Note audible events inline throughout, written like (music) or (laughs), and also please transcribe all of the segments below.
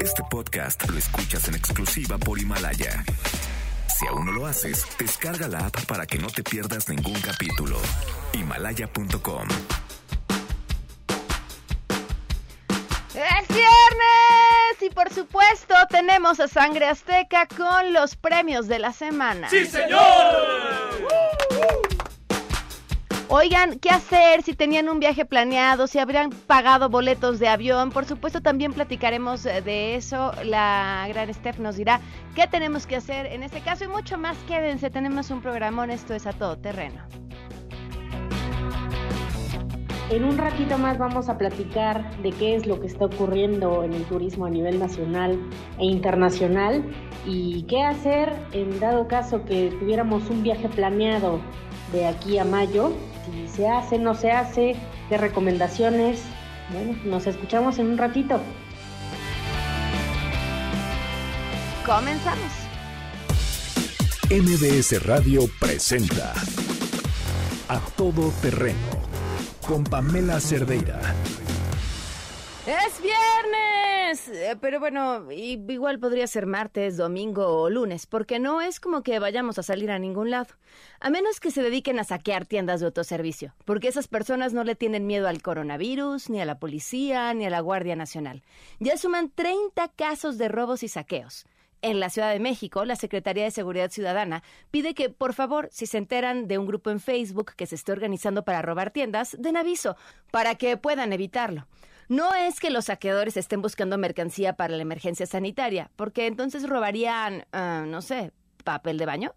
Este podcast lo escuchas en exclusiva por Himalaya. Si aún no lo haces, descarga la app para que no te pierdas ningún capítulo. Himalaya.com ¡Es viernes! Y por supuesto tenemos a Sangre Azteca con los premios de la semana. ¡Sí, señor! Oigan, ¿qué hacer si tenían un viaje planeado, si habrían pagado boletos de avión? Por supuesto, también platicaremos eh, de eso. La gran Steph nos dirá qué tenemos que hacer en este caso y mucho más. Quédense, tenemos un programón. Esto es a todo terreno. En un ratito más vamos a platicar de qué es lo que está ocurriendo en el turismo a nivel nacional e internacional y qué hacer en dado caso que tuviéramos un viaje planeado de aquí a mayo si se hace, no se hace, qué recomendaciones. Bueno, nos escuchamos en un ratito. Comenzamos. MBS Radio presenta A Todo Terreno con Pamela Cerdeira. Es viernes, Eh, pero bueno, igual podría ser martes, domingo o lunes, porque no es como que vayamos a salir a ningún lado, a menos que se dediquen a saquear tiendas de autoservicio, porque esas personas no le tienen miedo al coronavirus, ni a la policía, ni a la Guardia Nacional. Ya suman 30 casos de robos y saqueos. En la Ciudad de México, la Secretaría de Seguridad Ciudadana pide que, por favor, si se enteran de un grupo en Facebook que se esté organizando para robar tiendas, den aviso para que puedan evitarlo. No es que los saqueadores estén buscando mercancía para la emergencia sanitaria, porque entonces robarían, ah, no sé, papel de baño.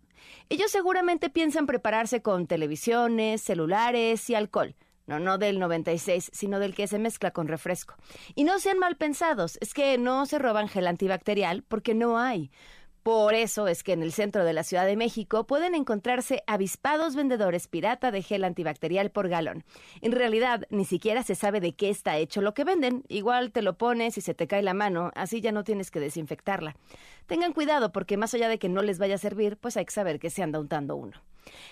Ellos seguramente piensan prepararse con televisiones, celulares y alcohol. No, no del 96, sino del que se mezcla con refresco. Y no sean mal pensados, es que no se roban gel antibacterial porque no hay. Por eso es que en el centro de la Ciudad de México pueden encontrarse avispados vendedores pirata de gel antibacterial por galón. En realidad, ni siquiera se sabe de qué está hecho lo que venden. Igual te lo pones y se te cae la mano, así ya no tienes que desinfectarla. Tengan cuidado porque más allá de que no les vaya a servir, pues hay que saber que se anda untando uno.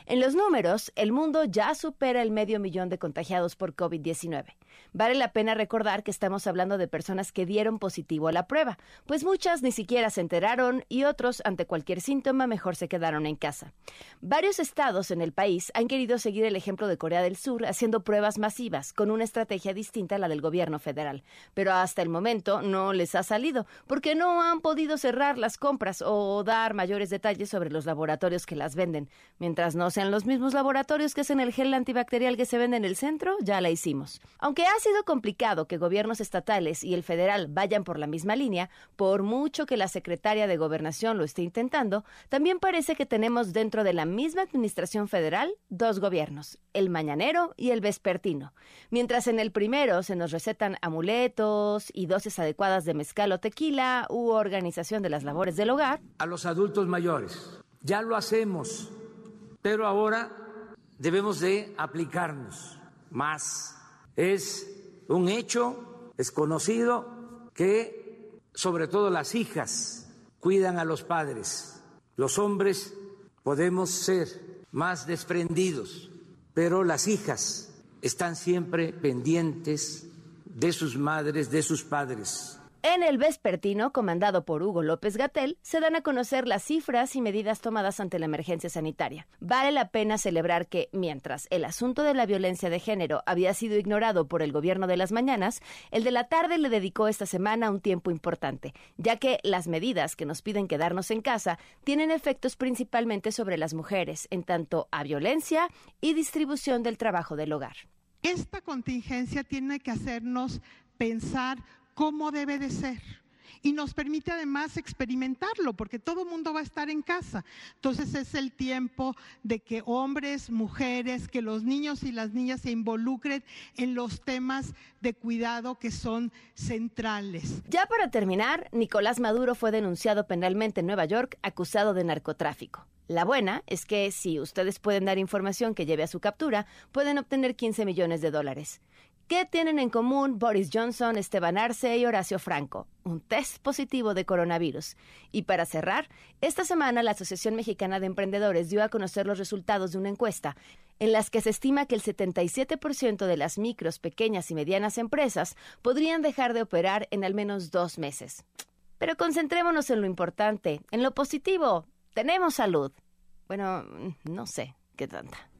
En los números, el mundo ya supera el medio millón de contagiados por COVID-19. Vale la pena recordar que estamos hablando de personas que dieron positivo a la prueba, pues muchas ni siquiera se enteraron y otros, ante cualquier síntoma, mejor se quedaron en casa. Varios estados en el país han querido seguir el ejemplo de Corea del Sur haciendo pruebas masivas con una estrategia distinta a la del gobierno federal, pero hasta el momento no les ha salido porque no han podido cerrar las compras o dar mayores detalles sobre los laboratorios que las venden. Mientras no sean los mismos laboratorios que hacen el gel antibacterial que se vende en el centro, ya la hicimos. Aunque ha sido complicado que gobiernos estatales y el federal vayan por la misma línea, por mucho que la secretaria de Gobernación lo esté intentando, también parece que tenemos dentro de la misma administración federal dos gobiernos, el mañanero y el vespertino. Mientras en el primero se nos recetan amuletos y dosis adecuadas de mezcal o tequila u organización de las A los adultos mayores. Ya lo hacemos, pero ahora debemos de aplicarnos más. Es un hecho, es conocido que sobre todo las hijas cuidan a los padres. Los hombres podemos ser más desprendidos, pero las hijas están siempre pendientes de sus madres, de sus padres. En el vespertino, comandado por Hugo López Gatel, se dan a conocer las cifras y medidas tomadas ante la emergencia sanitaria. Vale la pena celebrar que, mientras el asunto de la violencia de género había sido ignorado por el gobierno de las mañanas, el de la tarde le dedicó esta semana un tiempo importante, ya que las medidas que nos piden quedarnos en casa tienen efectos principalmente sobre las mujeres, en tanto a violencia y distribución del trabajo del hogar. Esta contingencia tiene que hacernos pensar cómo debe de ser. Y nos permite además experimentarlo, porque todo el mundo va a estar en casa. Entonces es el tiempo de que hombres, mujeres, que los niños y las niñas se involucren en los temas de cuidado que son centrales. Ya para terminar, Nicolás Maduro fue denunciado penalmente en Nueva York acusado de narcotráfico. La buena es que si ustedes pueden dar información que lleve a su captura, pueden obtener 15 millones de dólares. ¿Qué tienen en común Boris Johnson, Esteban Arce y Horacio Franco? Un test positivo de coronavirus. Y para cerrar, esta semana la Asociación Mexicana de Emprendedores dio a conocer los resultados de una encuesta en las que se estima que el 77% de las micros, pequeñas y medianas empresas podrían dejar de operar en al menos dos meses. Pero concentrémonos en lo importante, en lo positivo. Tenemos salud. Bueno, no sé qué tanta.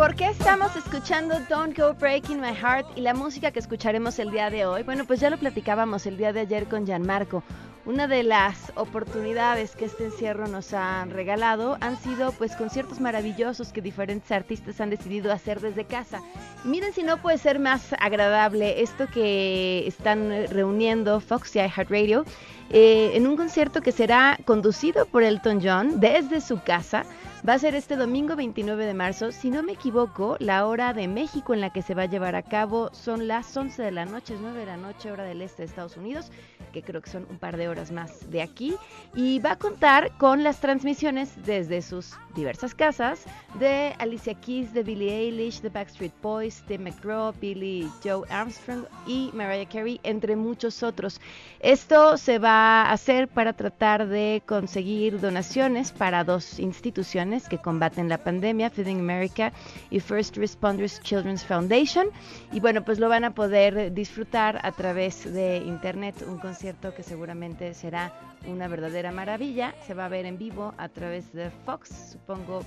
¿Por qué estamos escuchando Don't Go Breaking My Heart y la música que escucharemos el día de hoy? Bueno, pues ya lo platicábamos el día de ayer con Gianmarco. Una de las oportunidades que este encierro nos ha regalado han sido pues conciertos maravillosos que diferentes artistas han decidido hacer desde casa. miren si no puede ser más agradable esto que están reuniendo Fox y iHeartRadio eh, en un concierto que será conducido por Elton John desde su casa Va a ser este domingo 29 de marzo. Si no me equivoco, la hora de México en la que se va a llevar a cabo son las 11 de la noche, es 9 de la noche, hora del este de Estados Unidos, que creo que son un par de horas más de aquí. Y va a contar con las transmisiones desde sus diversas casas de Alicia Keys, de Billie Eilish, de Backstreet Boys, de McGraw, Billy Joe Armstrong y Mariah Carey, entre muchos otros. Esto se va a hacer para tratar de conseguir donaciones para dos instituciones que combaten la pandemia, Feeding America y First Responders Children's Foundation. Y bueno, pues lo van a poder disfrutar a través de internet, un concierto que seguramente será una verdadera maravilla. Se va a ver en vivo a través de Fox, supongo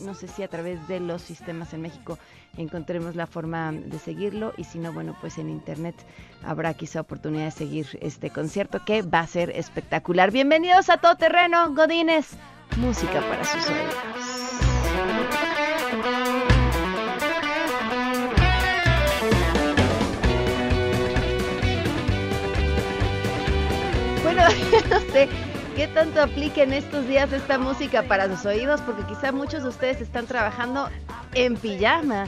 no sé si a través de los sistemas en México encontremos la forma de seguirlo y si no, bueno, pues en internet habrá quizá oportunidad de seguir este concierto que va a ser espectacular. Bienvenidos a Todo Terreno, Godines música para sus oídos. (laughs) no sé qué tanto aplica en estos días esta música para sus oídos, porque quizá muchos de ustedes están trabajando en pijama.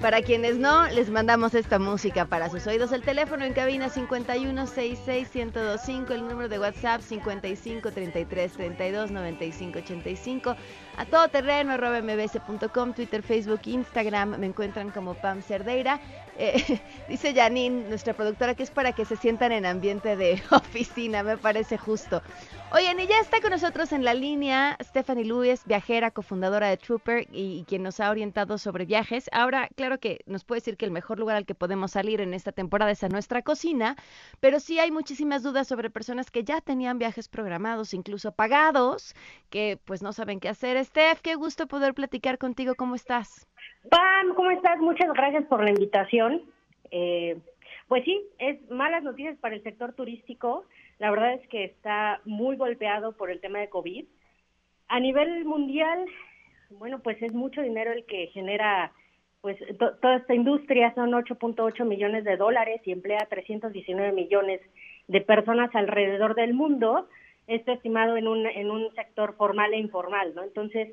Para quienes no, les mandamos esta música para sus oídos. El teléfono en cabina 5166125, el número de WhatsApp 5533329585. A todo terreno, mbs.com, Twitter, Facebook, Instagram, me encuentran como Pam Cerdeira. Eh, (laughs) dice Janine, nuestra productora, que es para que se sientan en ambiente de (laughs) oficina, me parece justo. Oigan, y ya está con nosotros en la línea Stephanie Luis, viajera, cofundadora de Trooper y, quien nos ha orientado sobre viajes. Ahora, claro que nos puede decir que el mejor lugar al que podemos salir en esta temporada es a nuestra cocina, pero sí hay muchísimas dudas sobre personas que ya tenían viajes programados, incluso pagados, que pues no saben qué hacer. Steph, qué gusto poder platicar contigo. ¿Cómo estás? Pam, ¿cómo estás? Muchas gracias por la invitación. Eh, pues sí, es malas noticias para el sector turístico la verdad es que está muy golpeado por el tema de COVID. A nivel mundial, bueno, pues es mucho dinero el que genera pues toda esta industria, son 8.8 millones de dólares y emplea 319 millones de personas alrededor del mundo, esto estimado en un, en un sector formal e informal, ¿no? Entonces,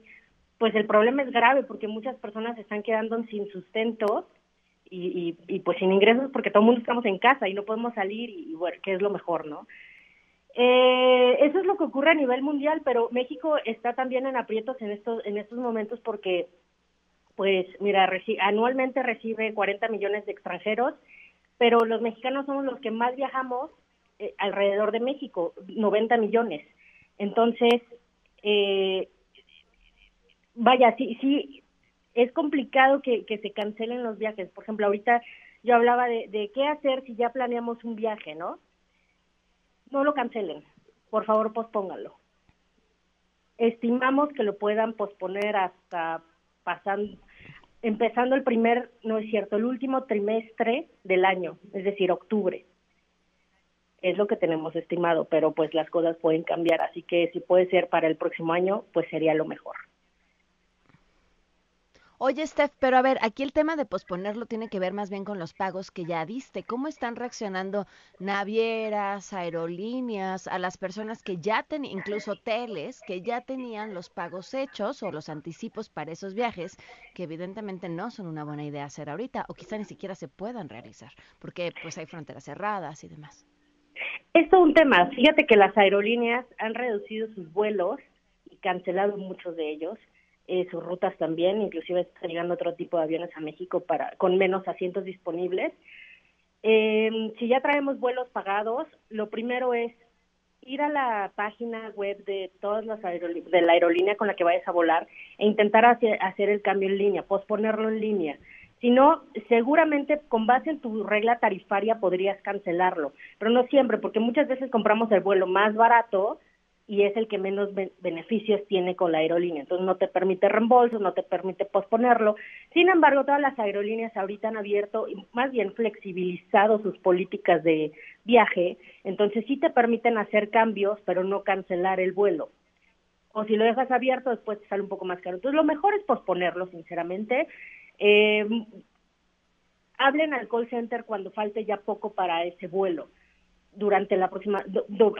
pues el problema es grave porque muchas personas se están quedando sin sustento y, y, y pues sin ingresos porque todo el mundo estamos en casa y no podemos salir y, bueno, que es lo mejor, ¿no? Eh, eso es lo que ocurre a nivel mundial, pero México está también en aprietos en estos en estos momentos porque, pues, mira, anualmente recibe 40 millones de extranjeros, pero los mexicanos somos los que más viajamos eh, alrededor de México, 90 millones. Entonces, eh, vaya, sí, sí, es complicado que, se cancelen los viajes. Por ejemplo, ahorita yo hablaba de, de qué hacer si ya planeamos un viaje, ¿no? no lo cancelen, por favor pospónganlo. Estimamos que lo puedan posponer hasta pasando, empezando el primer, no es cierto, el último trimestre del año, es decir, octubre. Es lo que tenemos estimado, pero pues las cosas pueden cambiar, así que si puede ser para el próximo año, pues sería lo mejor. Oye, Steph, pero a ver, aquí el tema de posponerlo tiene que ver más bien con los pagos que ya diste. ¿Cómo están reaccionando navieras, aerolíneas, a las personas que ya tenían, incluso hoteles, que ya tenían los pagos hechos o los anticipos para esos viajes, que evidentemente no son una buena idea hacer ahorita, o quizá ni siquiera se puedan realizar, porque pues hay fronteras cerradas y demás? Es un tema. Fíjate que las aerolíneas han reducido sus vuelos y cancelado muchos de ellos eh, sus rutas también, inclusive está llegando otro tipo de aviones a México para con menos asientos disponibles. Eh, si ya traemos vuelos pagados, lo primero es ir a la página web de todas las de la aerolínea con la que vayas a volar e intentar hacer, hacer el cambio en línea, posponerlo en línea. Si no, seguramente con base en tu regla tarifaria podrías cancelarlo, pero no siempre, porque muchas veces compramos el vuelo más barato y es el que menos beneficios tiene con la aerolínea. Entonces no te permite reembolso, no te permite posponerlo. Sin embargo, todas las aerolíneas ahorita han abierto y más bien flexibilizado sus políticas de viaje, entonces sí te permiten hacer cambios, pero no cancelar el vuelo. O si lo dejas abierto, después te sale un poco más caro. Entonces lo mejor es posponerlo, sinceramente. Eh, hablen al call center cuando falte ya poco para ese vuelo durante la próxima,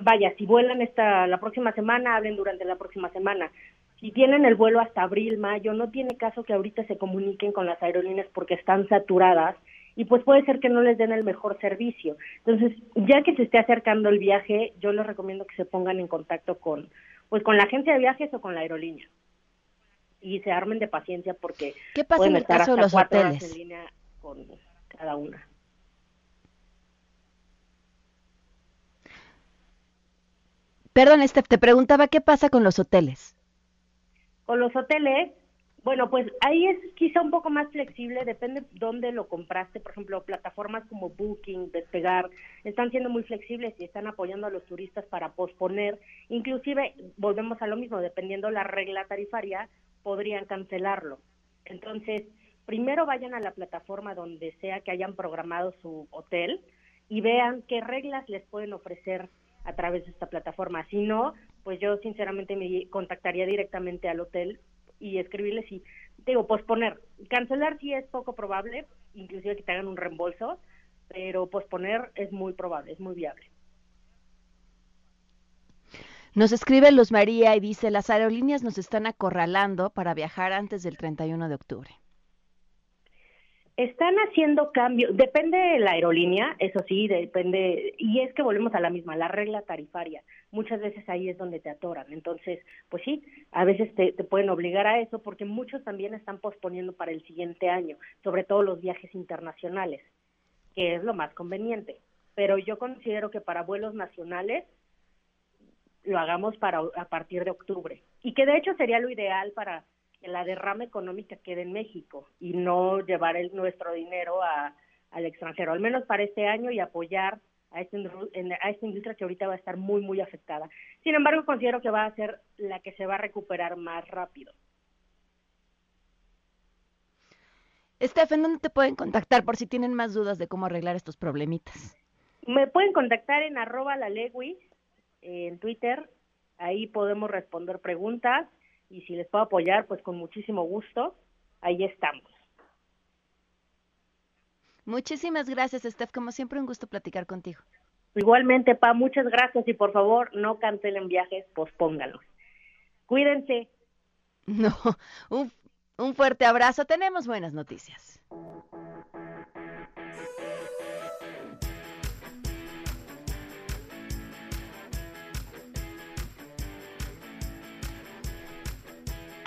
vaya, si vuelan esta la próxima semana, hablen durante la próxima semana. Si tienen el vuelo hasta abril, mayo, no tiene caso que ahorita se comuniquen con las aerolíneas porque están saturadas y pues puede ser que no les den el mejor servicio. Entonces, ya que se esté acercando el viaje, yo les recomiendo que se pongan en contacto con pues con la agencia de viajes o con la aerolínea. Y se armen de paciencia porque ¿Qué pasa en el caso de los hoteles? en línea con cada una. Perdón, te preguntaba qué pasa con los hoteles. Con los hoteles, bueno, pues ahí es quizá un poco más flexible, depende dónde lo compraste. Por ejemplo, plataformas como Booking, Despegar, están siendo muy flexibles y están apoyando a los turistas para posponer. Inclusive, volvemos a lo mismo, dependiendo la regla tarifaria, podrían cancelarlo. Entonces, primero vayan a la plataforma donde sea que hayan programado su hotel y vean qué reglas les pueden ofrecer a través de esta plataforma. Si no, pues yo sinceramente me contactaría directamente al hotel y escribirles y digo posponer. Cancelar sí es poco probable, inclusive que te hagan un reembolso, pero posponer es muy probable, es muy viable. Nos escribe Luz María y dice, las aerolíneas nos están acorralando para viajar antes del 31 de octubre. Están haciendo cambios, depende de la aerolínea, eso sí, depende, y es que volvemos a la misma, la regla tarifaria. Muchas veces ahí es donde te atoran. Entonces, pues sí, a veces te, te pueden obligar a eso porque muchos también están posponiendo para el siguiente año, sobre todo los viajes internacionales, que es lo más conveniente. Pero yo considero que para vuelos nacionales lo hagamos para a partir de octubre y que de hecho sería lo ideal para que la derrama económica quede en México y no llevar el, nuestro dinero a, al extranjero, al menos para este año y apoyar a esta, a esta industria que ahorita va a estar muy, muy afectada. Sin embargo, considero que va a ser la que se va a recuperar más rápido. Estefan, ¿dónde te pueden contactar por si tienen más dudas de cómo arreglar estos problemitas? Me pueden contactar en arroba la en Twitter, ahí podemos responder preguntas y si les puedo apoyar, pues con muchísimo gusto, ahí estamos. Muchísimas gracias, Steph. Como siempre, un gusto platicar contigo. Igualmente, Pa, muchas gracias y por favor no cancelen viajes, pospóngalos. Cuídense. (laughs) No, un, un fuerte abrazo. Tenemos buenas noticias.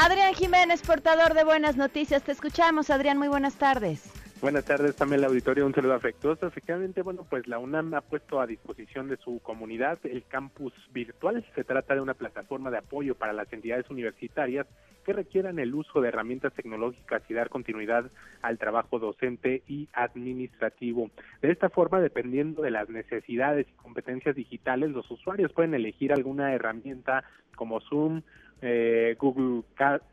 Adrián Jiménez, portador de buenas noticias. Te escuchamos, Adrián. Muy buenas tardes. Buenas tardes, también el auditorio. Un saludo afectuoso. Efectivamente, bueno, pues la UNAM ha puesto a disposición de su comunidad el campus virtual. Se trata de una plataforma de apoyo para las entidades universitarias que requieran el uso de herramientas tecnológicas y dar continuidad al trabajo docente y administrativo. De esta forma, dependiendo de las necesidades y competencias digitales, los usuarios pueden elegir alguna herramienta como Zoom, eh, Google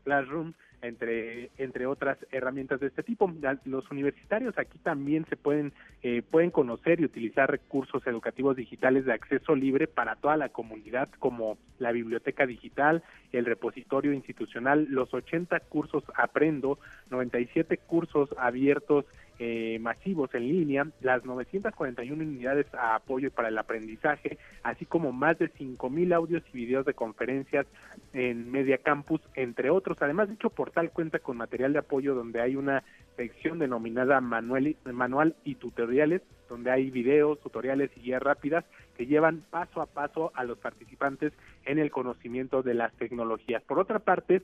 Classroom, entre, entre otras herramientas de este tipo. Los universitarios aquí también se pueden, eh, pueden conocer y utilizar recursos educativos digitales de acceso libre para toda la comunidad, como la biblioteca digital, el repositorio institucional, los 80 cursos Aprendo, 97 cursos abiertos eh, masivos en línea, las 941 unidades a apoyo para el aprendizaje, así como más de 5.000 audios y videos de conferencias en Media Campus, entre otros. Además, dicho portal cuenta con material de apoyo donde hay una sección denominada manual, manual y tutoriales, donde hay videos, tutoriales y guías rápidas que llevan paso a paso a los participantes en el conocimiento de las tecnologías. Por otra parte,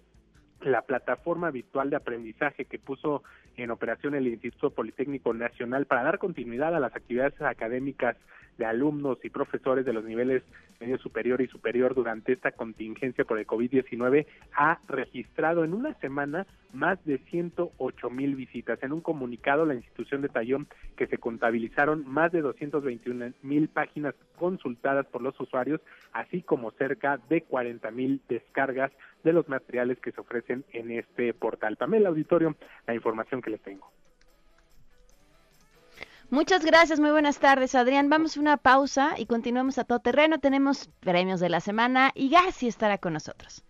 la plataforma virtual de aprendizaje que puso en operación el Instituto Politécnico Nacional para dar continuidad a las actividades académicas de alumnos y profesores de los niveles medio superior y superior durante esta contingencia por el COVID-19 ha registrado en una semana más de 108 mil visitas. En un comunicado, la institución detalló que se contabilizaron más de 221 mil páginas consultadas por los usuarios, así como cerca de 40 mil descargas de los materiales que se ofrecen en este portal. Pamela Auditorio, la información que les tengo. Muchas gracias, muy buenas tardes, Adrián. Vamos a una pausa y continuamos a todo terreno. Tenemos premios de la semana y Gassi estará con nosotros.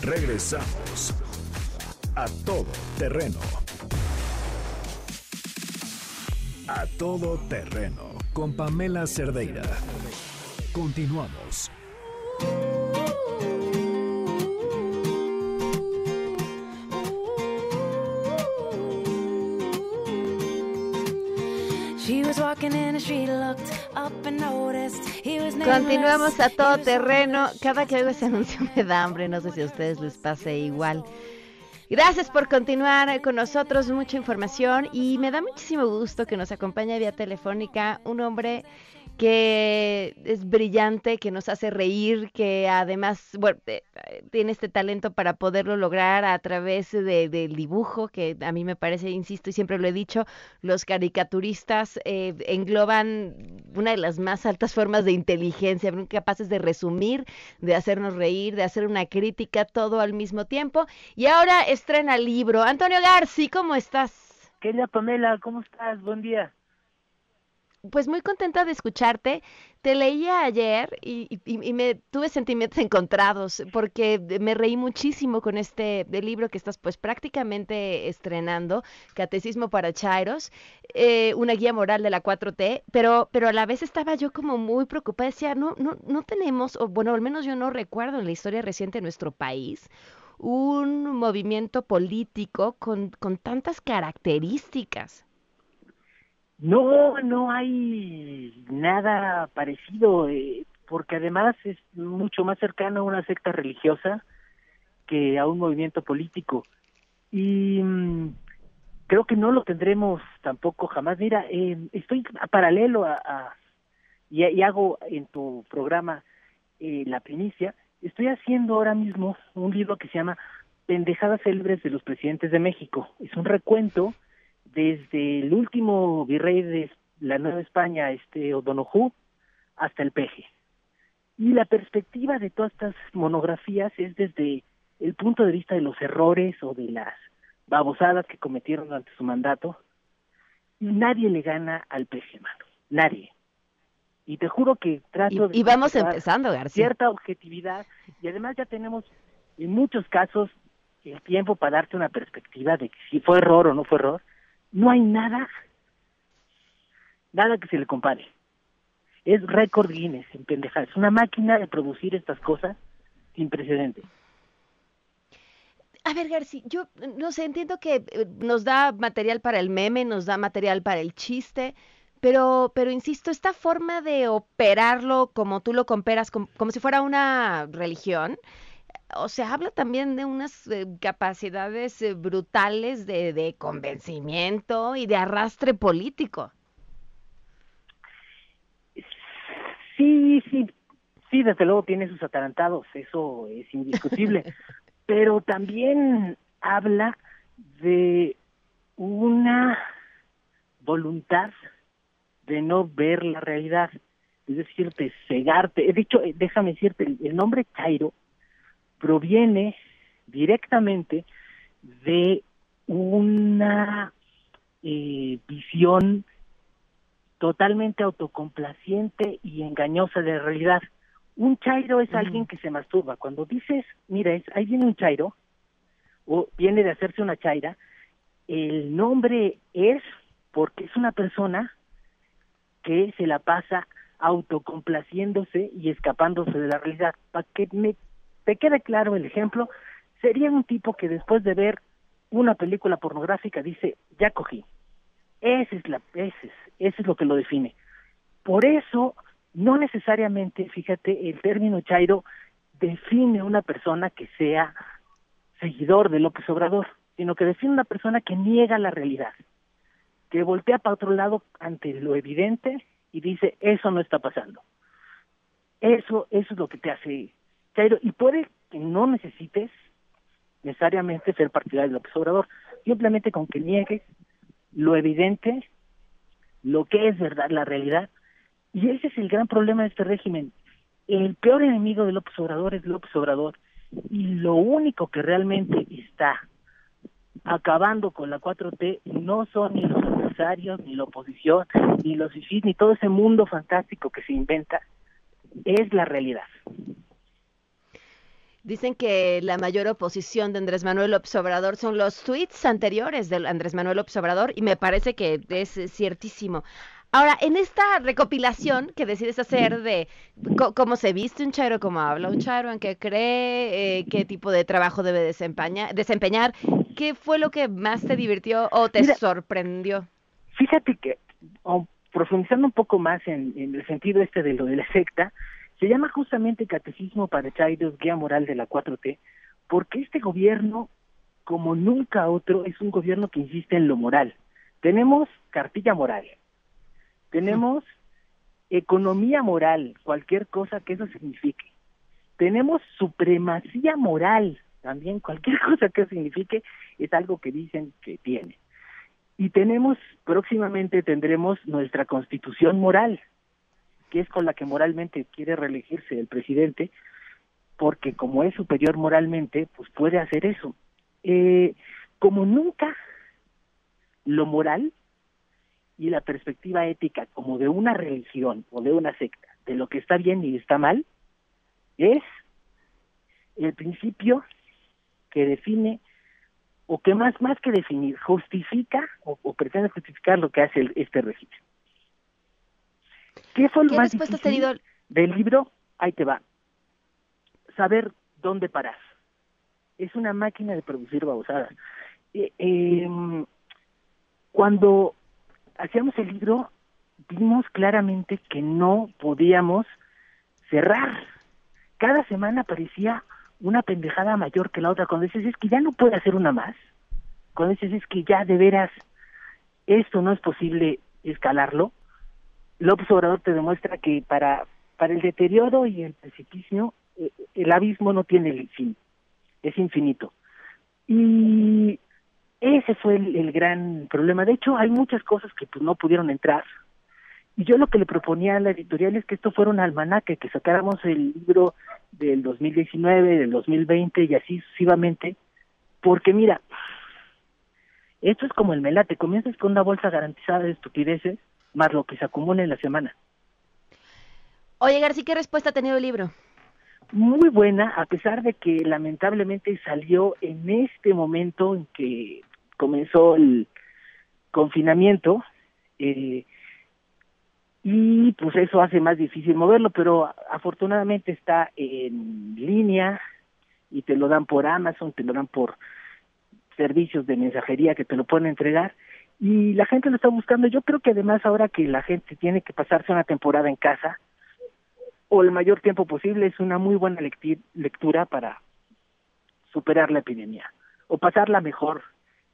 Regresamos a todo terreno. A todo terreno con Pamela Cerdeira. Continuamos. Continuamos a todo terreno. Cada que oigo ese anuncio me da hambre. No sé si a ustedes les pase igual. Gracias por continuar con nosotros. Mucha información y me da muchísimo gusto que nos acompañe vía telefónica un hombre que es brillante, que nos hace reír, que además bueno, eh, tiene este talento para poderlo lograr a través de, del dibujo, que a mí me parece, insisto y siempre lo he dicho, los caricaturistas eh, engloban una de las más altas formas de inteligencia, capaces de resumir, de hacernos reír, de hacer una crítica, todo al mismo tiempo. Y ahora estrena el libro. Antonio Garci, ¿cómo estás? Querida Pamela, ¿cómo estás? Buen día pues muy contenta de escucharte. Te leía ayer y, me tuve sentimientos (laughs) encontrados porque me reí muchísimo con este libro que estás pues prácticamente estrenando, Catecismo para Chairos, eh, una guía moral de la 4T, pero, pero a la vez estaba yo como muy preocupada, decía, no, no, no tenemos, o bueno, al menos yo no recuerdo en la historia reciente de nuestro país, un movimiento político con tantas características. No, no hay nada parecido, eh, porque además es mucho más cercano a una secta religiosa que a un movimiento político. Y mm, creo que no lo tendremos tampoco jamás. Mira, eh, estoy a paralelo a, y, hago en tu programa eh, la primicia, estoy haciendo ahora mismo un libro que se llama Pendejadas célebres de los presidentes de México. Es un recuento desde el último virrey de la Nueva España, este O'Donoghue, hasta el peje. Y la perspectiva de todas estas monografías es desde el punto de vista de los errores o de las babosadas que cometieron durante su mandato. Y nadie le gana al peje, mano. Nadie. Y te juro que trato de... Y vamos empezando, García. Cierta objetividad. Y además ya tenemos en muchos casos el tiempo para darte una perspectiva de que si fue error o no fue error no hay nada, nada que se le compare. Es récord Guinness en pendejadas. Es una máquina de producir estas cosas sin precedentes. A ver, García, yo no sé, entiendo que eh, nos da material para el meme, nos da material para el chiste, pero, pero insisto, esta forma de operarlo como tú lo comparas, como si fuera una religión, o sea, habla también de unas eh, capacidades eh, brutales de, convencimiento y de arrastre político. Sí, sí, sí, desde luego tiene sus atarantados, eso es indiscutible, (laughs) pero también habla de una voluntad de no ver la realidad, es decir, de cegarte. He dicho, eh, déjame decirte, el nombre Cairo proviene directamente de una eh, visión totalmente autocomplaciente y engañosa de realidad. Un chairo es alguien que se masturba. Cuando dices, mira, ahí viene un chairo, o viene de hacerse una chaira, el nombre es porque es una persona que se la pasa autocomplaciéndose y escapándose de la realidad. Para que me te quede claro el ejemplo, sería un tipo que después de ver una película pornográfica dice, ya cogí. Ese es, ese es, ese es lo que lo define. Por eso, no necesariamente, fíjate, el término Chairo define una persona que sea seguidor de López Obrador, sino que define una persona que niega la realidad, que voltea para otro lado ante lo evidente y dice, eso no está pasando. Eso, eso es lo que te hace Y puede que no necesites necesariamente ser partidario de López Obrador, simplemente con que niegues lo evidente, lo que es verdad, la realidad. Y ese es el gran problema de este régimen. El peor enemigo de López Obrador es López Obrador. Y lo único que realmente está acabando con la 4T no son ni los adversarios, ni la oposición, ni los IFIS, ni todo ese mundo fantástico que se inventa, es la realidad. Dicen que la mayor oposición de Andrés Manuel López Obrador son los tweets anteriores de Andrés Manuel López Obrador y me parece que es ciertísimo. Ahora, en esta recopilación que decides hacer de cómo se viste un chairo, cómo habla un chairo, en qué cree, eh, qué tipo de trabajo debe desempeñar, desempeñar, ¿qué fue lo que más te divirtió o te sorprendió? Fíjate que, profundizando un poco más en, en, el sentido este de lo de la secta, se llama justamente Catecismo para Chairos, Guía Moral de la 4T, porque este gobierno, como nunca otro, es un gobierno que insiste en lo moral. Tenemos cartilla moral, tenemos economía moral, cualquier cosa que eso signifique. Tenemos supremacía moral, también cualquier (laughs) cosa que signifique es algo que dicen que tiene. Y tenemos, próximamente tendremos nuestra constitución moral, que es con la que moralmente quiere reelegirse el presidente, porque como es superior moralmente, pues puede hacer eso. Eh, como nunca lo moral y la perspectiva ética como de una religión o de una secta, de lo que está bien y está mal, es el principio que define o que más más que definir justifica o, pretende justificar lo que hace este régimen. ¿Qué fue lo más difícil tenido... del libro? Ahí te va. Saber dónde parar. Es una máquina de producir babosadas. Eh, em, cuando hacíamos el libro, vimos claramente que no podíamos cerrar. Cada semana aparecía una pendejada mayor que la otra. Cuando dices, es que ya no puede hacer una más. Cuando dices, es que ya de veras esto no es posible escalarlo. López Obrador te demuestra que para, para el deterioro y el precipicio, eh, el abismo no tiene fin, es infinito. Y ese fue el, gran problema. De hecho, hay muchas cosas que pues no pudieron entrar. Y yo lo que le proponía a la editorial es que esto fuera un almanaque, que sacáramos el libro del 2019, del 2020 y así sucesivamente, porque mira, esto es como el melate, comienzas con una bolsa garantizada de estupideces más lo que se acumula en la semana. Oye, García, ¿qué respuesta ha tenido el libro? Muy buena, a pesar de que lamentablemente salió en este momento en que comenzó el confinamiento, eh, y pues eso hace más difícil moverlo, pero afortunadamente está en línea y te lo dan por Amazon, te lo dan por servicios de mensajería que te lo pueden entregar y la gente lo está buscando. Yo creo que además ahora que la gente tiene que pasarse una temporada en casa o el mayor tiempo posible es una muy buena lectura para superar la epidemia o pasarla mejor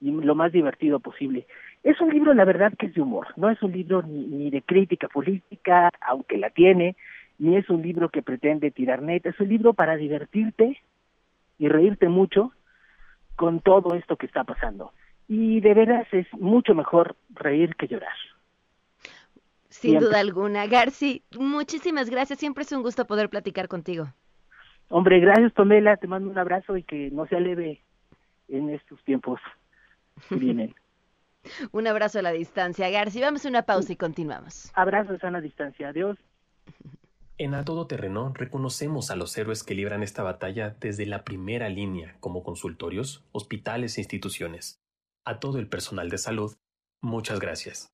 y lo más divertido posible. Es un libro, la verdad, que es de humor. No es un libro ni, de crítica política, aunque la tiene, ni es un libro que pretende tirar neta. Es un libro para divertirte y reírte mucho con todo esto que está pasando y de veras es mucho mejor reír que llorar. Sin duda alguna. Garci, muchísimas gracias. Siempre es un gusto poder platicar contigo. Hombre, gracias Pamela, te mando un abrazo y que no se aleve en estos tiempos que (laughs) vienen. un abrazo a la distancia, García. Vamos a una pausa y continuamos. Abrazos a la distancia, adiós. En A Todo Terreno reconocemos a los héroes que libran esta batalla desde la primera línea, como consultorios, hospitales e instituciones. A todo el personal de salud, muchas gracias.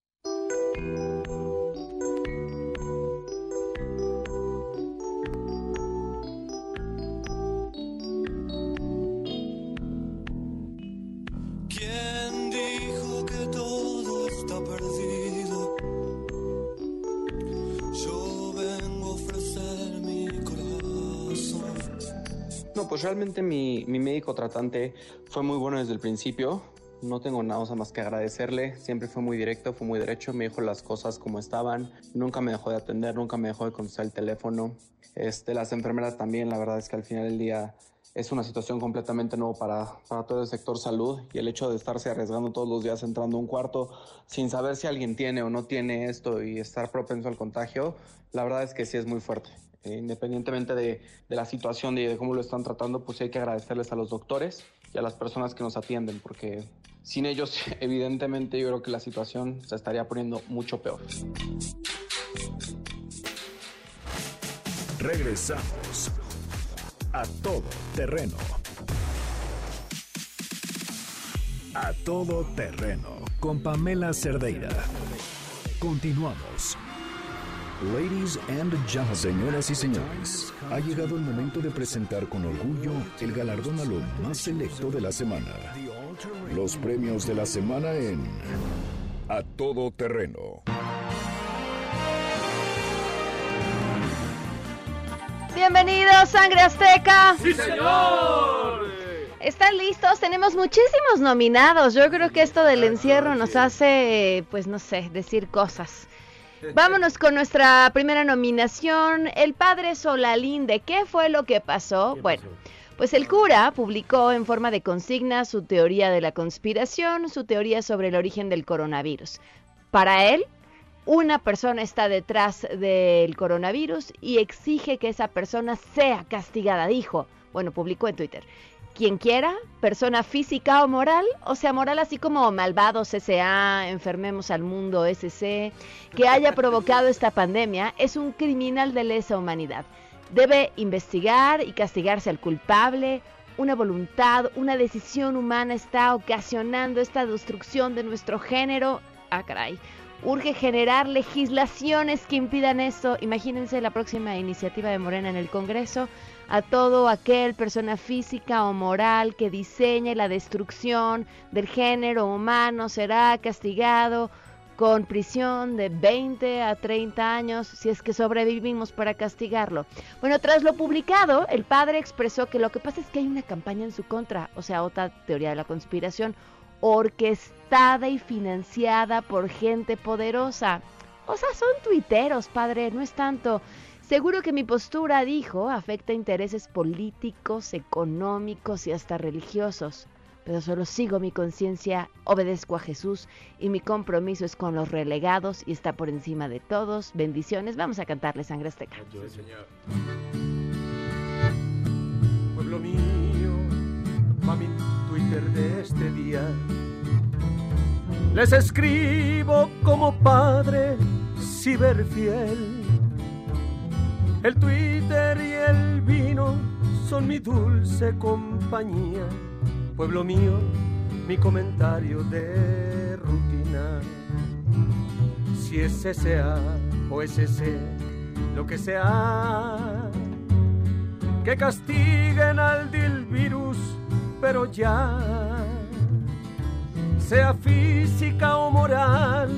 pues realmente mi, mi, médico tratante fue muy bueno desde el principio. No tengo nada más que agradecerle. Siempre fue muy directo, fue muy derecho. Me dijo las cosas como estaban. Nunca me dejó de atender, nunca me dejó de contestar el teléfono. Este, las enfermeras también. La verdad es que al final del día es una situación completamente nueva para, todo el sector salud y el hecho de estarse arriesgando todos los días entrando a un cuarto sin saber si alguien tiene o no tiene esto y estar propenso al contagio, la verdad es que sí es muy fuerte. Eh, independientemente de, de, la situación y de cómo lo están tratando, pues hay que agradecerles a los doctores y a las personas que nos atienden, porque sin ellos, (laughs) evidentemente, yo creo que la situación se estaría poniendo mucho peor. Regresamos a todo terreno. A todo terreno con Pamela Cerdeira. Continuamos. Ladies and gentlemen, señoras y señores, ha llegado el momento de presentar con orgullo el galardón a lo más selecto de la semana. Los premios de la semana en A Todo Terreno. Bienvenidos, Sangre Azteca. Sí, señor. ¿Están listos? Tenemos muchísimos nominados. Yo creo que esto del encierro nos hace, pues no sé, decir cosas. Vámonos con nuestra primera nominación, el padre Solalinde. ¿Qué fue lo que pasó? Bueno, pues el cura publicó en forma de consigna su teoría de la conspiración, su teoría sobre el origen del coronavirus. Para él, una persona está detrás del coronavirus y exige que esa persona sea castigada, dijo. Bueno, publicó en Twitter quien quiera, persona física o moral, o sea, moral así como malvados SA, enfermemos al mundo SC, que haya (laughs) provocado esta pandemia, es un criminal de lesa humanidad. Debe investigar y castigarse al culpable. Una voluntad, una decisión humana está ocasionando esta destrucción de nuestro género. Ah, caray. Urge generar legislaciones que impidan eso. Imagínense la próxima iniciativa de Morena en el Congreso a todo aquel persona física o moral que diseñe la destrucción del género humano será castigado con prisión de 20 a 30 años si es que sobrevivimos para castigarlo. Bueno, tras lo publicado, el padre expresó que lo que pasa es que hay una campaña en su contra, o sea, otra teoría de la conspiración, orquestada y financiada por gente poderosa. O sea, son tuiteros, padre, no es tanto. Seguro que mi postura, dijo, afecta intereses políticos, económicos y hasta religiosos, pero solo sigo mi conciencia, obedezco a Jesús y mi compromiso es con los relegados y está por encima de todos. Bendiciones. Vamos a cantarle sangre azteca. Pueblo mío, mami, Twitter de este día. Les escribo como padre ciberfiel el Twitter y el vino son mi dulce compañía. Pueblo mío, mi comentario de rutina. Si es SA o SC, lo que sea. Que castiguen al virus, pero ya. Sea física o moral,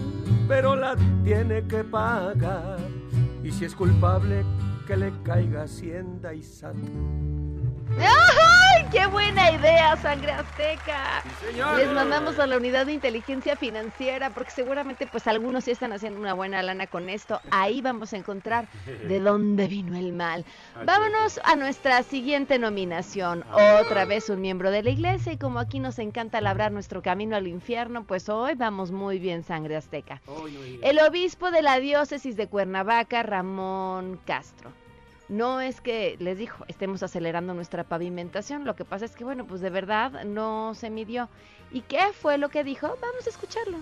pero la tiene que pagar. Y si es culpable, que le caiga Hacienda y SAT. ¡Qué buena idea, Sangre Azteca! Les mandamos a la unidad de inteligencia financiera porque seguramente pues algunos sí están haciendo una buena lana con esto. Ahí vamos a encontrar de (laughs) dónde vino el mal. Vámonos a nuestra siguiente nominación. Otra vez un miembro de la iglesia y como aquí nos encanta labrar nuestro camino al infierno, pues hoy vamos muy bien, Sangre Azteca. El obispo de la diócesis de Cuernavaca, Ramón Castro no es que, les dijo, estemos acelerando nuestra pavimentación, lo que pasa es que, bueno, pues de verdad no se midió. ¿Y qué fue lo que dijo? Vamos a escucharlo.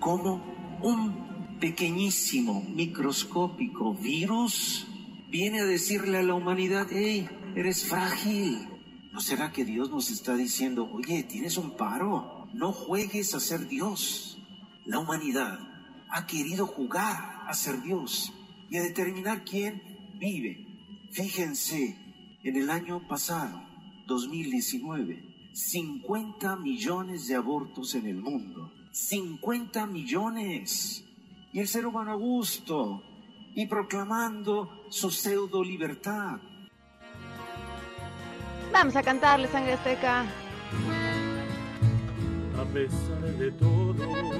Como un pequeñísimo, microscópico virus viene a decirle a la humanidad, hey, eres frágil. ¿No será que Dios nos está diciendo, oye, tienes un paro? No juegues a ser Dios. La humanidad ha querido jugar a ser Dios y a determinar quién vive. Fíjense, en el año pasado, 2019, 50 millones de abortos en el mundo. 50 millones. Y el ser humano a gusto y proclamando su pseudo libertad. Vamos a cantarle, sangre azteca. A pesar de todo,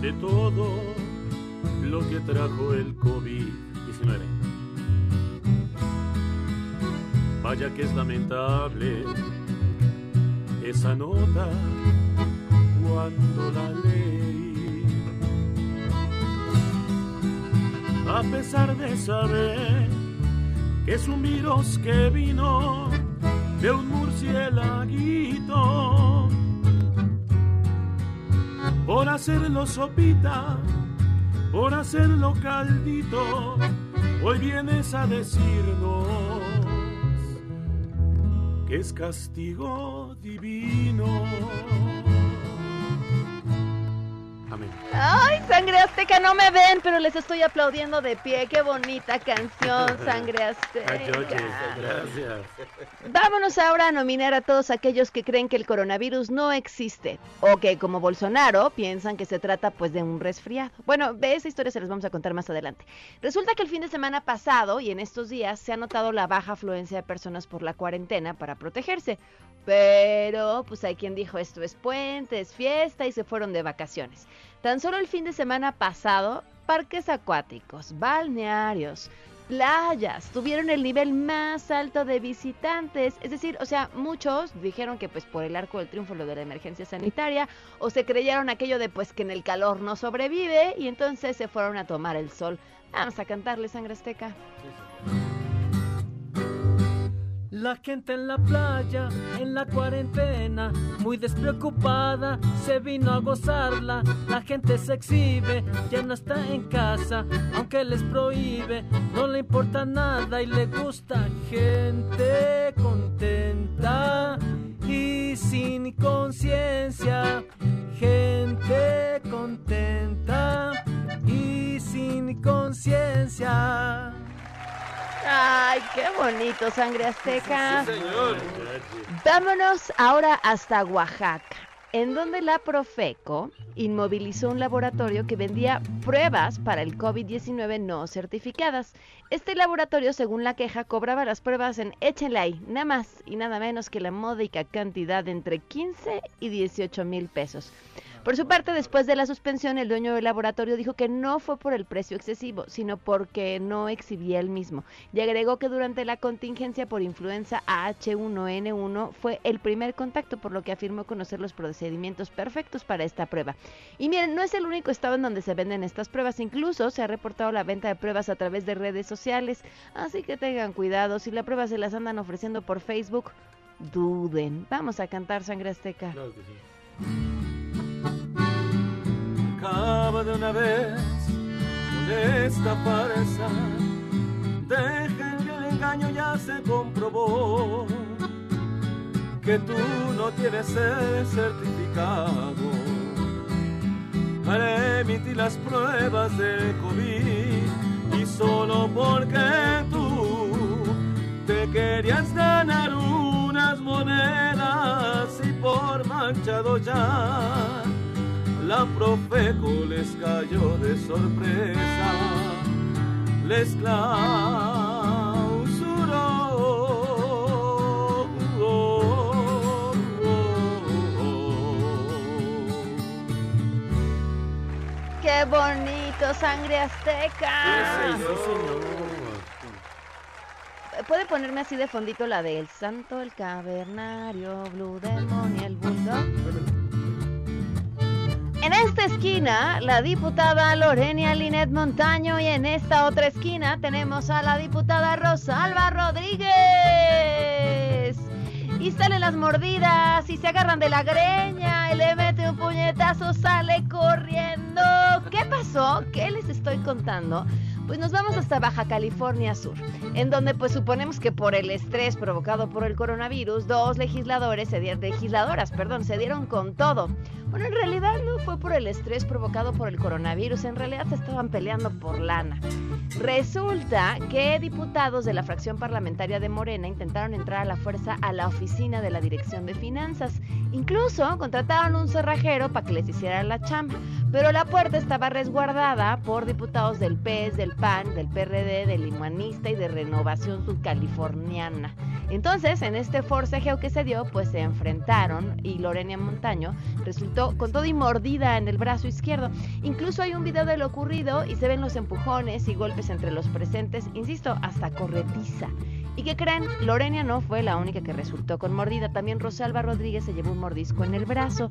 de todo lo que trajo el COVID-19. Vaya que es lamentable esa nota cuando la leí. A pesar de saber que es un virus que vino de un murcielaguito por hacerlo sopita, por hacerlo caldito, hoy vienes a decirnos que es castigo divino. Ay, sangre azteca, no me ven, pero les estoy aplaudiendo de pie. Qué bonita canción, (laughs) sangre azteca. gracias. Vámonos ahora a nominar a todos aquellos que creen que el coronavirus no existe o que como Bolsonaro piensan que se trata pues de un resfriado. Bueno, de esa historia se les vamos a contar más adelante. Resulta que el fin de semana pasado y en estos días se ha notado la baja afluencia de personas por la cuarentena para protegerse. Pero pues hay quien dijo esto es puente, es fiesta y se fueron de vacaciones. Tan solo el fin de semana pasado, parques acuáticos, balnearios, playas tuvieron el nivel más alto de visitantes, es decir, o sea, muchos dijeron que pues por el arco del triunfo lo de la emergencia sanitaria o se creyeron aquello de pues que en el calor no sobrevive y entonces se fueron a tomar el sol. Vamos a cantarle sangre azteca. La gente en la playa, en la cuarentena, muy despreocupada, se vino a gozarla. La gente se exhibe, ya no está en casa, aunque les prohíbe, no le importa nada y le gusta gente contenta y sin conciencia. Gente contenta y sin conciencia. Ay, qué bonito, sangre azteca. Sí, señor. Vámonos ahora hasta Oaxaca, en donde la Profeco inmovilizó un laboratorio que vendía pruebas para el COVID-19 no certificadas. Este laboratorio, según la queja, cobraba las pruebas en échenle ahí, nada más y nada menos que la módica cantidad de entre 15 y 18 mil pesos. Por su parte, después de la suspensión, el dueño del laboratorio dijo que no fue por el precio excesivo, sino porque no exhibía el mismo. Y agregó que durante la contingencia por influenza H1N1 fue el primer contacto, por lo que afirmó conocer los procedimientos perfectos para esta prueba. Y miren, no es el único estado en donde se venden estas pruebas, incluso se ha reportado la venta de pruebas a través de redes sociales, así que tengan cuidado, si la prueba se las andan ofreciendo por Facebook, duden. Vamos a cantar Sangre Azteca. Claro que sí. De una vez con esta farsa. Dejen que el engaño ya se comprobó. Que tú no tienes el certificado para emitir las pruebas de COVID. Y solo porque tú te querías ganar unas monedas y por manchado ya la Profeco les cayó de sorpresa, les clausuró. ¡Qué bonito, sangre azteca! Sí, señor. ¿Puede ponerme así de fondito la de El Santo, el Cavernario, Blue Demon y el Bulldog? En esta esquina, la diputada Lorenia Linet Montaño y en esta otra esquina tenemos a la diputada Rosalba Rodríguez. Y salen las mordidas y se agarran de la greña y le mete puñetazo, sale corriendo. ¿Qué pasó? ¿Qué les estoy contando? Pues nos vamos hasta Baja California Sur, en donde pues suponemos que por el estrés provocado por el coronavirus, dos legisladores, se dieron, legisladoras, perdón, se dieron con todo. Bueno, en realidad no fue por el estrés provocado por el coronavirus, en realidad se estaban peleando por lana. Resulta que diputados de la fracción parlamentaria de Morena intentaron entrar a la fuerza a la oficina de la Dirección de Finanzas. Incluso contrataron un para que les hiciera la chamba, pero la puerta estaba resguardada por diputados del PES, del PAN, del PRD, del Humanista y de Renovación Subcaliforniana. Entonces, en este forcejeo que se dio, pues se enfrentaron y Lorena Montaño resultó con todo y mordida en el brazo izquierdo. Incluso hay un video de lo ocurrido y se ven los empujones y golpes entre los presentes, insisto, hasta corretiza. ¿Y qué creen? Lorena no fue la única que resultó con mordida. También Rosalba Rodríguez se llevó un mordisco en el brazo.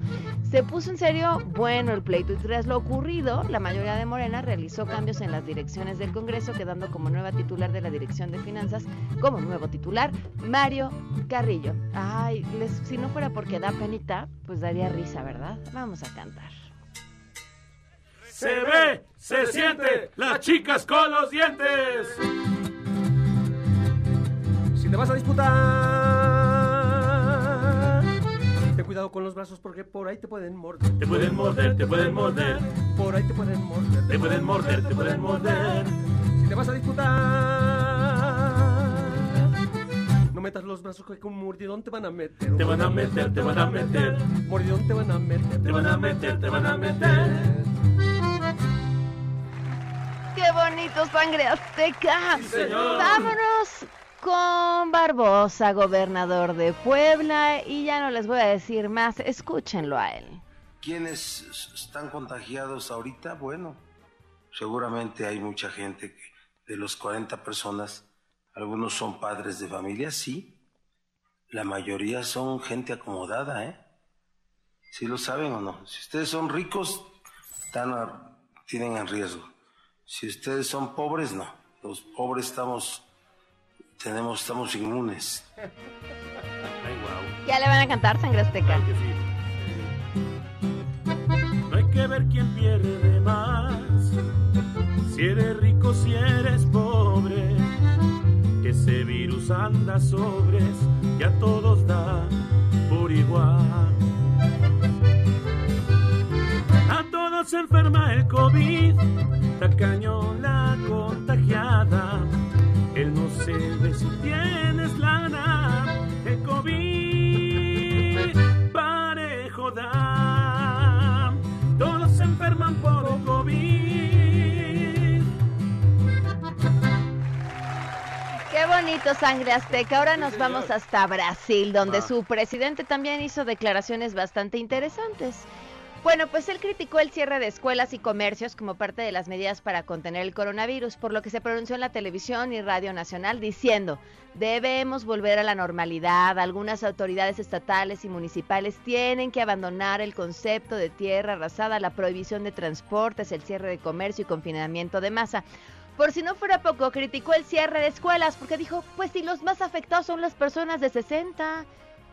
Se puso en serio bueno el pleito y tras lo ocurrido, la mayoría de Morena realizó cambios en las direcciones del Congreso, quedando como nueva titular de la Dirección de Finanzas, como nuevo titular, Mario Carrillo. Ay, si no fuera porque da penita, pues daría risa, ¿verdad? Vamos a cantar. Se ve, se siente, las chicas con los dientes si te vas a disputar, ten cuidado con los brazos porque por ahí te pueden morder. Te pueden morder, te pueden morder. Por ahí te pueden morder. Te pueden morder, te pueden morder. Si te vas a disputar, no metas los brazos que con mordidón te van a meter. Te van a meter, te van a meter. Mordidón te van a meter. Te van a meter, te van a meter. ¡Qué bonito sangre azteca! ¡Vámonos! Con Barbosa, gobernador de Puebla, y ya no les voy a decir más, escúchenlo a él. ¿Quiénes están contagiados ahorita? Bueno, seguramente hay mucha gente que de los 40 personas, algunos son padres de familia, sí. La mayoría son gente acomodada, ¿eh? ¿Sí lo saben o no? Si ustedes son ricos, están tienen en riesgo. Si ustedes son pobres, no. Los pobres estamos tenemos, estamos inmunes. Ya le van a cantar Sangre Azteca. No hay que ver quién pierde más. Si eres rico, si eres pobre. Ese virus anda sobres y a todos da por igual. A todos se enferma el COVID, tacaño la contagiada él no se ve si tienes lana, el COVID parejo da. Todos se enferman por COVID. Qué bonito sangre azteca. Ahora nos vamos hasta Brasil, donde su presidente también hizo declaraciones bastante interesantes. Bueno, pues él criticó el cierre de escuelas y comercios como parte de las medidas para contener el coronavirus, por lo que se pronunció en la televisión y radio nacional diciendo, debemos volver a la normalidad, algunas autoridades estatales y municipales tienen que abandonar el concepto de tierra arrasada, la prohibición de transportes, el cierre de comercio y confinamiento de masa. Por si no fuera poco, criticó el cierre de escuelas porque dijo, pues si los más afectados son las personas de 60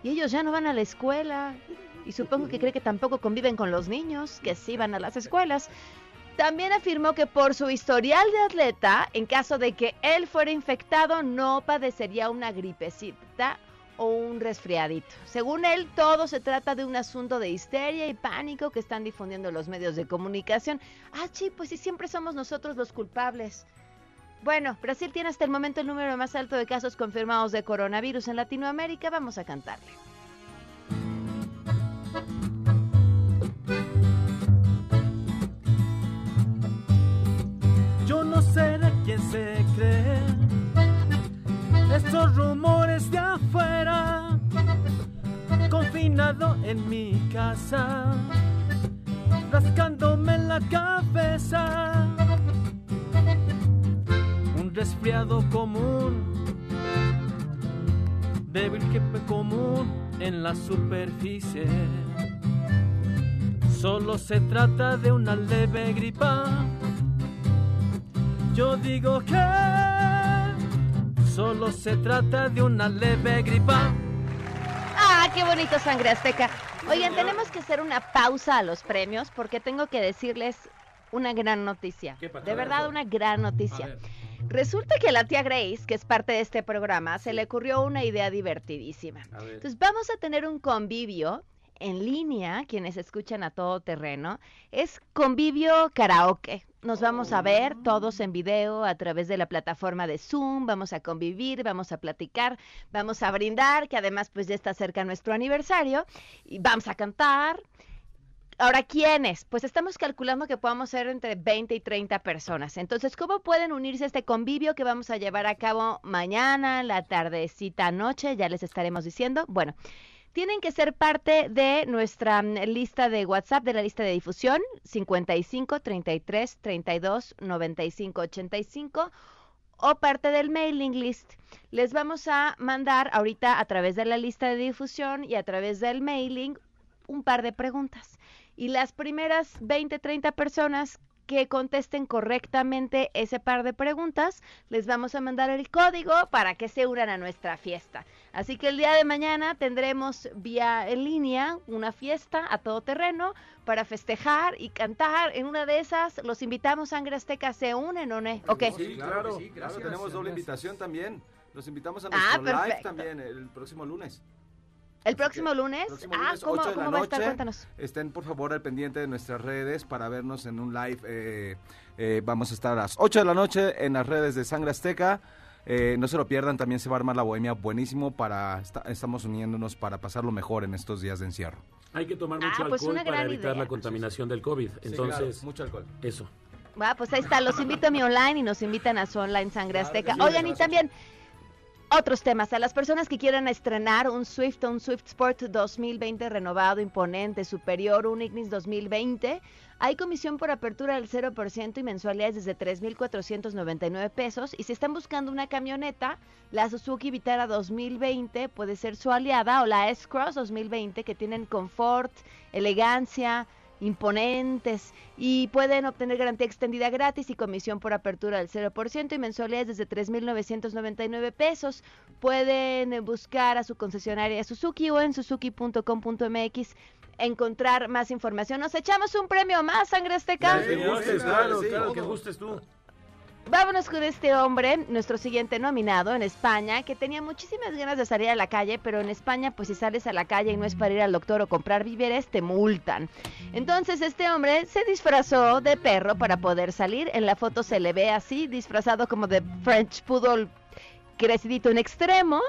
y ellos ya no van a la escuela y supongo que cree que tampoco conviven con los niños, que sí van a las escuelas. También afirmó que por su historial de atleta, en caso de que él fuera infectado, no padecería una gripecita o un resfriadito. Según él, todo se trata de un asunto de histeria y pánico que están difundiendo los medios de comunicación. Ah, sí, pues sí, siempre somos nosotros los culpables. Bueno, Brasil tiene hasta el momento el número más alto de casos confirmados de coronavirus en Latinoamérica. Vamos a cantarle. Quién se cree estos rumores de afuera, confinado en mi casa, rascándome la cabeza. Un resfriado común, débil jefe común en la superficie Solo se trata de una leve gripa. Yo digo que solo se trata de una leve gripa. Ah, qué bonito sangre azteca. Oigan, tenemos que hacer una pausa a los premios porque tengo que decirles una gran noticia. De verdad, una gran noticia. Resulta que a la tía Grace, que es parte de este programa, se le ocurrió una idea divertidísima. Entonces vamos a tener un convivio en línea, quienes escuchan a todo terreno, es convivio karaoke. Nos vamos a ver todos en video a través de la plataforma de Zoom, vamos a convivir, vamos a platicar, vamos a brindar, que además pues ya está cerca nuestro aniversario, y vamos a cantar. Ahora, ¿quiénes? Pues estamos calculando que podamos ser entre 20 y 30 personas. Entonces, ¿cómo pueden unirse a este convivio que vamos a llevar a cabo mañana, la tardecita, noche? Ya les estaremos diciendo. Bueno, tienen que ser parte de nuestra mm, lista de WhatsApp, de la lista de difusión, 55 33 32 95 85 o parte del mailing list. Les vamos a mandar ahorita a través de la lista de difusión y a través del mailing un par de preguntas. Y las primeras 20, 30 personas que contesten correctamente ese par de preguntas, les vamos a mandar el código para que se unan a nuestra fiesta. Así que el día de mañana tendremos vía en línea una fiesta a todo terreno para festejar y cantar. En una de esas los invitamos, Sangre Azteca, ¿se unen o no? Okay. Sí, claro, claro, tenemos doble invitación también. Los invitamos a ah, nuestro live también el próximo lunes. ¿El próximo lunes? ah, ¿cómo, va a estar? Cuéntanos. Estén por favor al pendiente de nuestras redes para vernos en un live. Eh, eh, vamos a estar a las 8 de la noche en las redes de Sangre Azteca. Eh, no se lo pierdan, también se va a armar la bohemia buenísimo para estamos uniéndonos para pasarlo mejor en estos días de encierro. Hay que tomar mucho ah, pues alcohol para evitar la contaminación del COVID. Entonces, mucho alcohol. Eso. Va, pues ahí está, los invito a mi online y nos invitan a su online Sangre Azteca. Oigan, y también otros temas, a las personas que quieran estrenar un Swift o un Swift Sport 2020 renovado, imponente, superior, un Ignis 2020, hay comisión por apertura del 0% y mensualidades desde 3.499 pesos. Y si están buscando una camioneta, la Suzuki Vitara 2020 puede ser su aliada o la S-Cross 2020 que tienen confort, elegancia, imponentes y pueden obtener garantía extendida gratis y comisión por apertura del 0% y mensualidades desde 3.999 pesos. Pueden buscar a su concesionaria Suzuki o en suzuki.com.mx encontrar más información. Nos echamos un premio más, Sangre Azteca. claro, claro, que gustes tú. Vámonos con este hombre, nuestro siguiente nominado en España, que tenía muchísimas ganas de salir a la calle, pero en España, pues si sales a la calle y no es para ir al doctor o comprar víveres, te multan. Entonces este hombre se disfrazó de perro para poder salir. En la foto se le ve así, disfrazado como de French Poodle crecidito en extremo.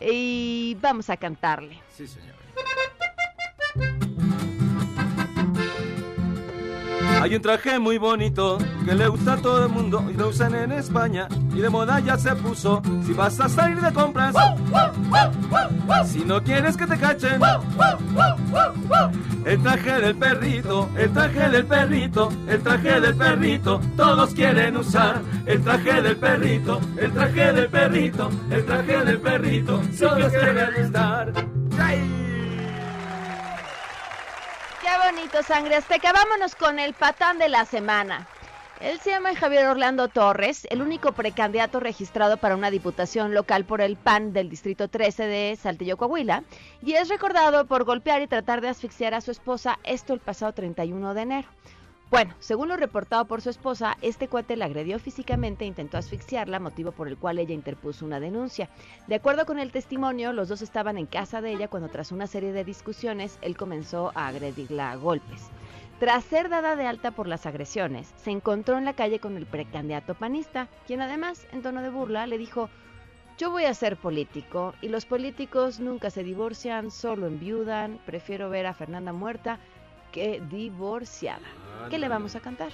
Y vamos a cantarle. Sí, señor. Hay un traje muy bonito que le gusta a todo el mundo y lo usan en España y de moda ya se puso. Si vas a salir de compras, si no quieres que te cachen, el traje del perrito, el traje del perrito, el traje del perrito, todos quieren usar el traje del perrito, el traje del perrito, el traje del perrito, todos quieren estar. Bonito, sangre azteca. Vámonos con el patán de la semana. Él se llama Javier Orlando Torres, el único precandidato registrado para una diputación local por el PAN del Distrito 13 de Saltillo, Coahuila, y es recordado por golpear y tratar de asfixiar a su esposa, esto el pasado 31 de enero. Bueno, según lo reportado por su esposa, este cuate la agredió físicamente e intentó asfixiarla, motivo por el cual ella interpuso una denuncia. De acuerdo con el testimonio, los dos estaban en casa de ella cuando tras una serie de discusiones, él comenzó a agredirla a golpes. Tras ser dada de alta por las agresiones, se encontró en la calle con el precandidato panista, quien además, en tono de burla, le dijo, yo voy a ser político y los políticos nunca se divorcian, solo enviudan, prefiero ver a Fernanda muerta que divorciada. ¿Qué le vamos a cantar?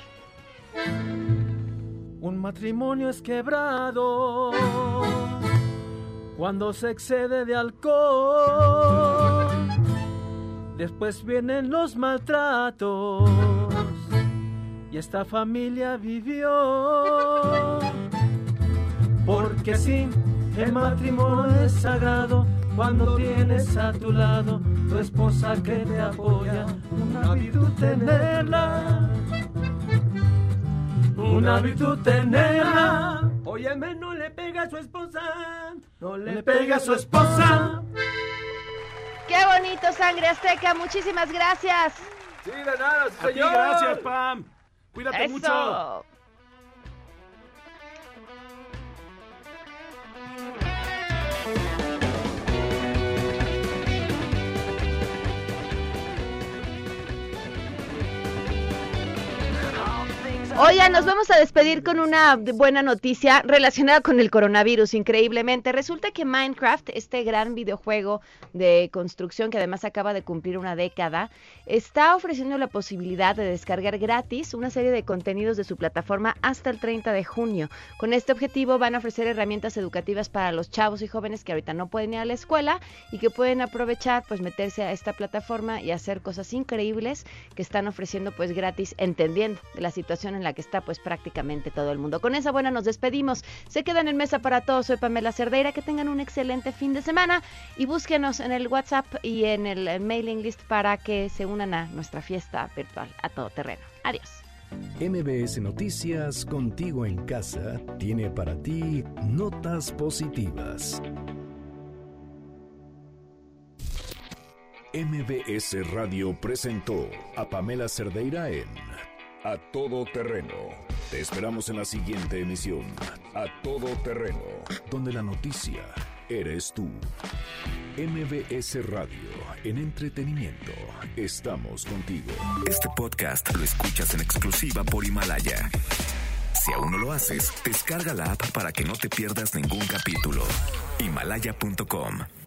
Un matrimonio es quebrado cuando se excede de alcohol. Después vienen los maltratos y esta familia vivió. Porque sí, el matrimonio es sagrado cuando tienes a tu lado tu esposa que te apoya. Una virtud tenerla, una virtud tenerla. Óyeme, no le pega a su esposa, no le pega a su esposa. Qué bonito, Sangre Azteca. Muchísimas gracias. Sí, de nada, señor. gracias, Pam. Cuídate mucho. Oigan, nos vamos a despedir con una buena noticia relacionada con el coronavirus, increíblemente. Resulta que Minecraft, este gran videojuego de construcción que además acaba de cumplir una década, está ofreciendo la posibilidad de descargar gratis una serie de contenidos de su plataforma hasta el 30 de junio. Con este objetivo van a ofrecer herramientas educativas para los chavos y jóvenes que ahorita no pueden ir a la escuela y que pueden aprovechar, pues meterse a esta plataforma y hacer cosas increíbles que están ofreciendo pues gratis, entendiendo la situación en que está pues prácticamente todo el mundo. Con esa buena nos despedimos. Se quedan en mesa para todos. Soy Pamela Cerdeira. Que tengan un excelente fin de semana y búsquenos en el WhatsApp y en el mailing list para que se unan a nuestra fiesta virtual a todo terreno. Adiós. MBS Noticias Contigo en Casa tiene para ti notas positivas. MBS Radio presentó a Pamela Cerdeira en a Todo Terreno. Te esperamos en la siguiente emisión. A Todo Terreno, donde la noticia eres tú. MBS Radio, en entretenimiento, estamos contigo. Este podcast lo escuchas en exclusiva por Himalaya. Si aún no lo haces, descarga la app para que no te pierdas ningún capítulo. Himalaya.com